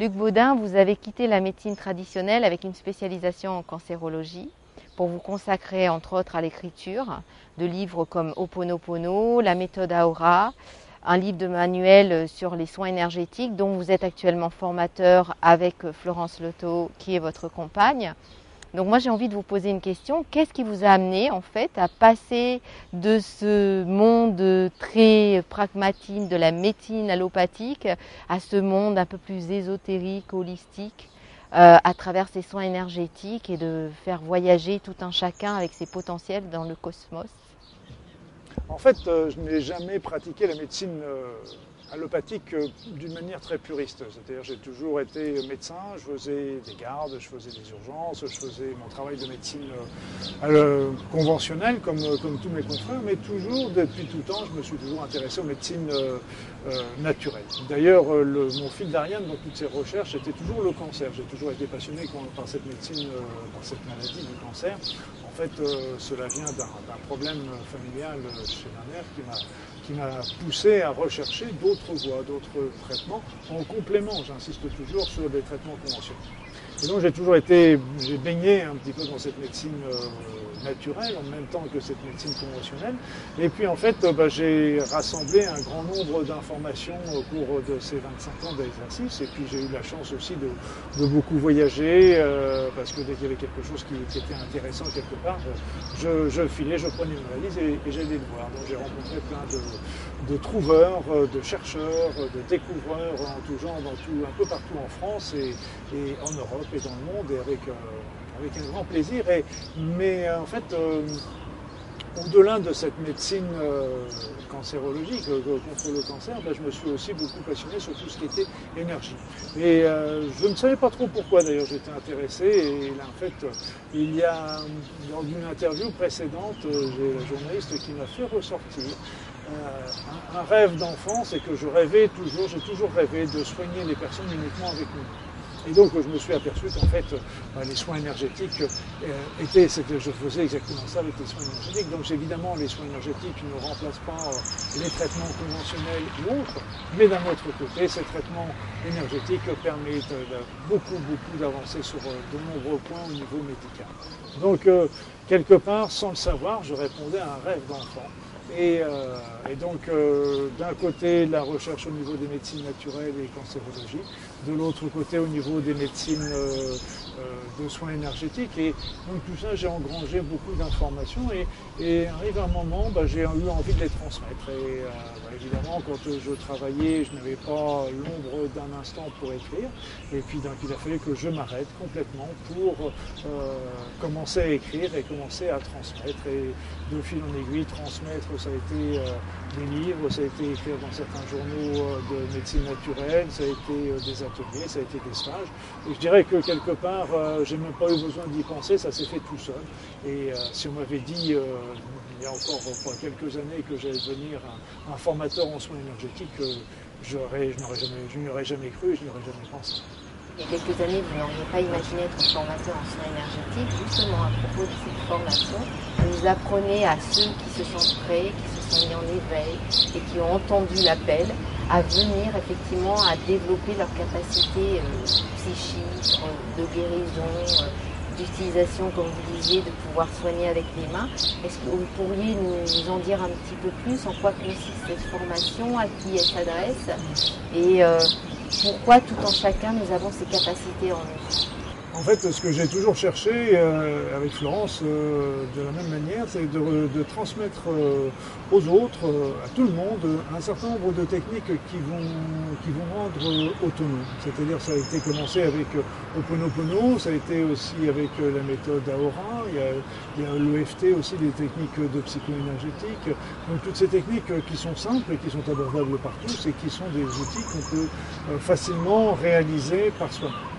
Luc Baudin, vous avez quitté la médecine traditionnelle avec une spécialisation en cancérologie pour vous consacrer entre autres à l'écriture de livres comme Oponopono, la méthode Aura, un livre de manuel sur les soins énergétiques dont vous êtes actuellement formateur avec Florence Loto qui est votre compagne. Donc moi j'ai envie de vous poser une question. Qu'est-ce qui vous a amené en fait à passer de ce monde très pragmatique de la médecine allopathique à ce monde un peu plus ésotérique, holistique euh, à travers ces soins énergétiques et de faire voyager tout un chacun avec ses potentiels dans le cosmos? En fait, euh, je n'ai jamais pratiqué la médecine euh, allopathique euh, d'une manière très puriste. C'est-à-dire j'ai toujours été médecin, je faisais des gardes, je faisais des urgences, je faisais mon travail de médecine euh, conventionnelle comme, euh, comme tous mes confrères, mais toujours, depuis tout temps, je me suis toujours intéressé aux médecines naturelles. D'ailleurs, mon fil d'Ariane dans toutes ces recherches, c'était toujours le cancer. J'ai toujours été passionné par cette médecine, par cette maladie du cancer. Fait, cela vient d'un problème familial chez ma mère qui m'a qui m'a poussé à rechercher d'autres voies, d'autres traitements, en complément, j'insiste toujours, sur des traitements conventionnels. Et donc j'ai toujours été, j'ai baigné un petit peu dans cette médecine euh, naturelle en même temps que cette médecine conventionnelle. Et puis en fait, bah, j'ai rassemblé un grand nombre d'informations au cours de ces 25 ans d'exercice. Et puis j'ai eu la chance aussi de, beaucoup voyager euh, parce que dès qu'il y avait quelque chose qui, était intéressant quelque part, je, filais, je prenais une valise et, j'allais le voir. Donc j'ai rencontré plein de, trouveurs, de chercheurs, de découvreurs en tout genre, dans tout, un peu partout en France et, en Europe et dans le monde, et avec euh, avec un grand plaisir. Et, mais euh, en fait, euh, au-delà de cette médecine euh, cancérologique contre le cancer, ben, je me suis aussi beaucoup passionné sur tout ce qui était énergie. Et je ne savais pas trop pourquoi d'ailleurs j'étais intéressé. Et là, en fait, il y a, dans une interview précédente, j'ai la journaliste qui m'a fait ressortir un, un, rêve d'enfance et que je rêvais toujours, j'ai toujours rêvé de soigner les personnes uniquement avec nous. Et donc je me suis aperçu qu'en fait bah, les soins énergétiques euh, étaient, je faisais exactement ça avec les soins énergétiques. Donc évidemment les soins énergétiques ne remplacent pas euh, les traitements conventionnels ou autres, mais d'un autre côté ces traitements énergétiques permettent euh, beaucoup beaucoup d'avancer sur de nombreux points au niveau médical. Donc quelque part, sans le savoir, je répondais à un rêve d'enfant. Et, donc, d'un côté, la recherche au niveau des médecines naturelles et cancérologie, de l'autre côté au niveau des médecines euh, euh, de soins énergétiques. Et donc tout ça, j'ai engrangé beaucoup d'informations et, et, arrive un moment, bah, j'ai eu envie de les transmettre. Et euh, bah, évidemment, quand je travaillais, je n'avais pas l'ombre d'un instant pour écrire. Et puis donc il a fallu que je m'arrête complètement pour commencer à écrire et commencer à transmettre. Et de fil en aiguille, transmettre, ça a été des livres, ça a été écrire dans certains journaux de médecine naturelle, ça a été des ça a été des stages. Et je dirais que quelque part, euh, j'ai même pas eu besoin d'y penser, ça s'est fait tout seul. Et euh, si on m'avait dit euh, il y a encore quelques années que j'allais devenir un, formateur en soins énergétiques, je n'y aurais jamais cru, je n'y aurais jamais pensé. Il y a quelques années, vous n'auriez pas imaginé être formateur en soins énergétiques. Justement, à propos de cette formation, vous apprenez à ceux qui se sentent prêts, qui se sont mis en éveil et qui ont entendu l'appel à venir effectivement à développer leurs capacités euh, psychiques, de guérison, euh, d'utilisation, comme vous disiez, de pouvoir soigner avec les mains. Est-ce que vous pourriez nous en dire un petit peu plus en quoi consiste cette formation, à qui elle s'adresse et euh, pourquoi tout en chacun nous avons ces capacités en nous? En fait, ce que j'ai toujours cherché euh, avec Florence, euh, de la même manière, c'est de, transmettre euh, aux autres, à tout le monde, un certain nombre de techniques qui vont, qui vont rendre autonome. C'est-à-dire, ça a été commencé avec Oponopono, ça a été aussi avec la méthode Aora, il y a, l'EFT aussi, des techniques de psycho-énergétique. Donc, toutes ces techniques qui sont simples et qui sont abordables par tous et qui sont des outils qu'on peut facilement réaliser par soi-même.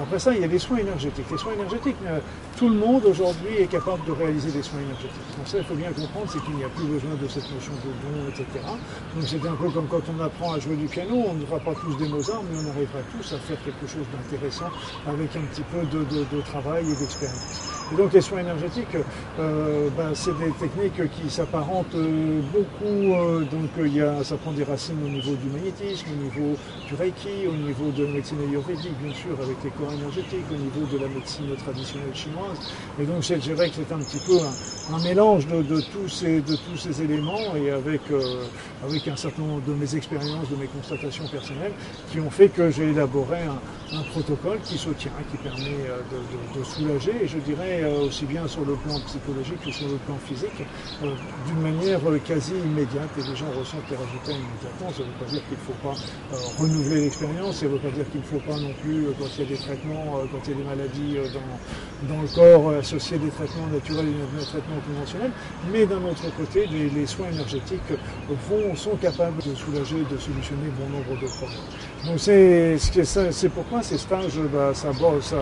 Après ça, il y a les soins énergétiques. Les soins énergétiques, euh, tout le monde aujourd'hui est capable de réaliser des soins énergétiques. Donc ça, il faut bien comprendre, c'est qu'il n'y a plus besoin de cette notion de don, etc. Donc c'est un peu comme quand on apprend à jouer du piano, on ne fera pas tous des Mozart, mais on arrivera tous à faire quelque chose d'intéressant avec un petit peu de, travail et d'expérience. Et donc les soins énergétiques, ben, c'est des techniques qui s'apparentent beaucoup. donc il y a, ça prend des racines au niveau du magnétisme, au niveau du reiki, au niveau de la médecine ayurvédique, bien sûr, avec les corps énergétiques, au niveau de la médecine traditionnelle chinoise. Et donc je dirais que c'est un petit peu un, mélange de, tous ces, de tous ces éléments et avec, avec un certain nombre de mes expériences, de mes constatations personnelles, qui ont fait que j'ai élaboré un, protocole qui se tient, qui permet euh, de, soulager, et je dirais euh, aussi bien sur le plan psychologique que sur le plan physique, euh, d'une manière quasi immédiate, et les gens ressentent les résultats immédiatement. Ça ne veut pas dire qu'il ne faut pas renouveler l'expérience, ça ne veut pas dire qu'il ne faut pas non plus, quand il y a des traitements, quand il y a des maladies dans, dans le corps, associer des traitements naturels et des traitements conventionnels, mais d'un autre côté, les, soins énergétiques vont, sont capables de soulager, de solutionner bon nombre de problèmes. Donc c'est pourquoi ces stages, bah, ça, ça,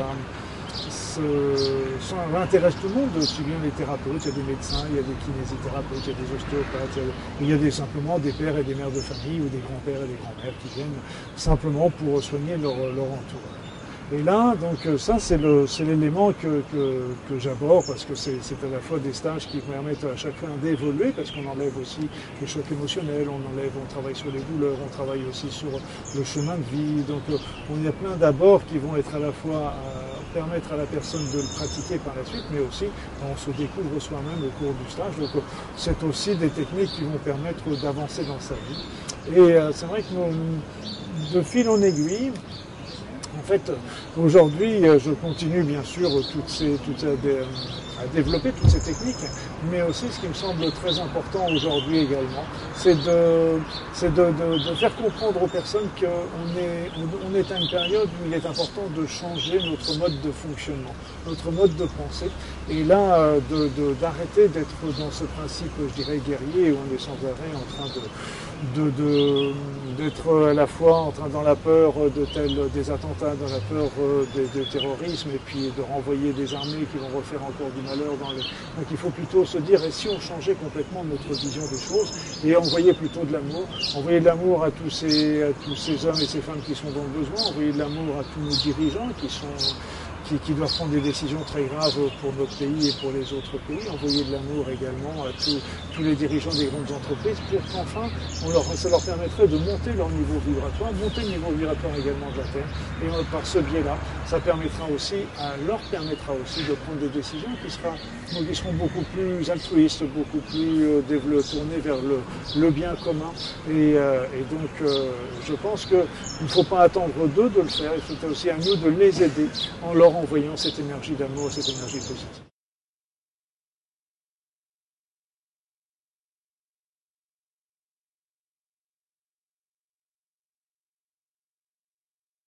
ça, intéresse tout le monde, aussi bien les thérapeutes, il y a des médecins, il y a des kinésithérapeutes, il y a des ostéopathes, il y a, des, simplement des pères et des mères de famille ou des grands-pères et des grands-mères qui viennent simplement pour soigner leur, leur entourage. Et là, donc euh, ça, c'est l'élément que, que, j'aborde parce que c'est à la fois des stages qui permettent à chacun d'évoluer parce qu'on enlève aussi les chocs émotionnels, on enlève, on travaille sur les douleurs, on travaille aussi sur le chemin de vie. Donc euh, on y a plein d'abords qui vont être à la fois à permettre à la personne de le pratiquer par la suite, mais aussi on se découvre soi-même au cours du stage. Donc c'est aussi des techniques qui vont permettre d'avancer dans sa vie. Et euh, c'est vrai que de fil en aiguille, en fait, aujourd'hui, euh, je continue bien sûr toutes ces, euh, à développer toutes ces techniques, mais aussi ce qui me semble très important aujourd'hui également, c'est de, faire comprendre aux personnes qu'on est, on est à une période où il est important de changer notre mode de fonctionnement, notre mode de pensée, et là, euh, d'arrêter d'être dans ce principe, je dirais, guerrier, où on est sans arrêt en train de d'être à la fois en train dans la peur de tel, des attentats, dans la peur euh, du terrorisme, et puis de renvoyer des armées qui vont refaire encore du malheur. Dans les... Donc il faut plutôt se dire, et si on changeait complètement notre vision des choses, et envoyer plutôt de l'amour, envoyer de l'amour à tous ces, à tous ces hommes et ces femmes qui sont dans le besoin, envoyer de l'amour à tous nos dirigeants qui sont qui, doivent prendre des décisions très graves pour notre pays et pour les autres pays, envoyer de l'amour également à tous, les dirigeants des grandes entreprises pour qu'enfin, ça leur permettrait de monter leur niveau vibratoire, monter le niveau vibratoire également de la Terre. Et euh, par ce biais-là, ça permettra aussi, leur permettra aussi de prendre des décisions qui, seront beaucoup plus altruistes, beaucoup plus euh, tournées vers le, bien commun. Et, euh, donc, je pense qu'il ne faut pas attendre d'eux de le faire, il faut aussi à nous de les aider en leur envoyant cette énergie d'amour, cette énergie positive.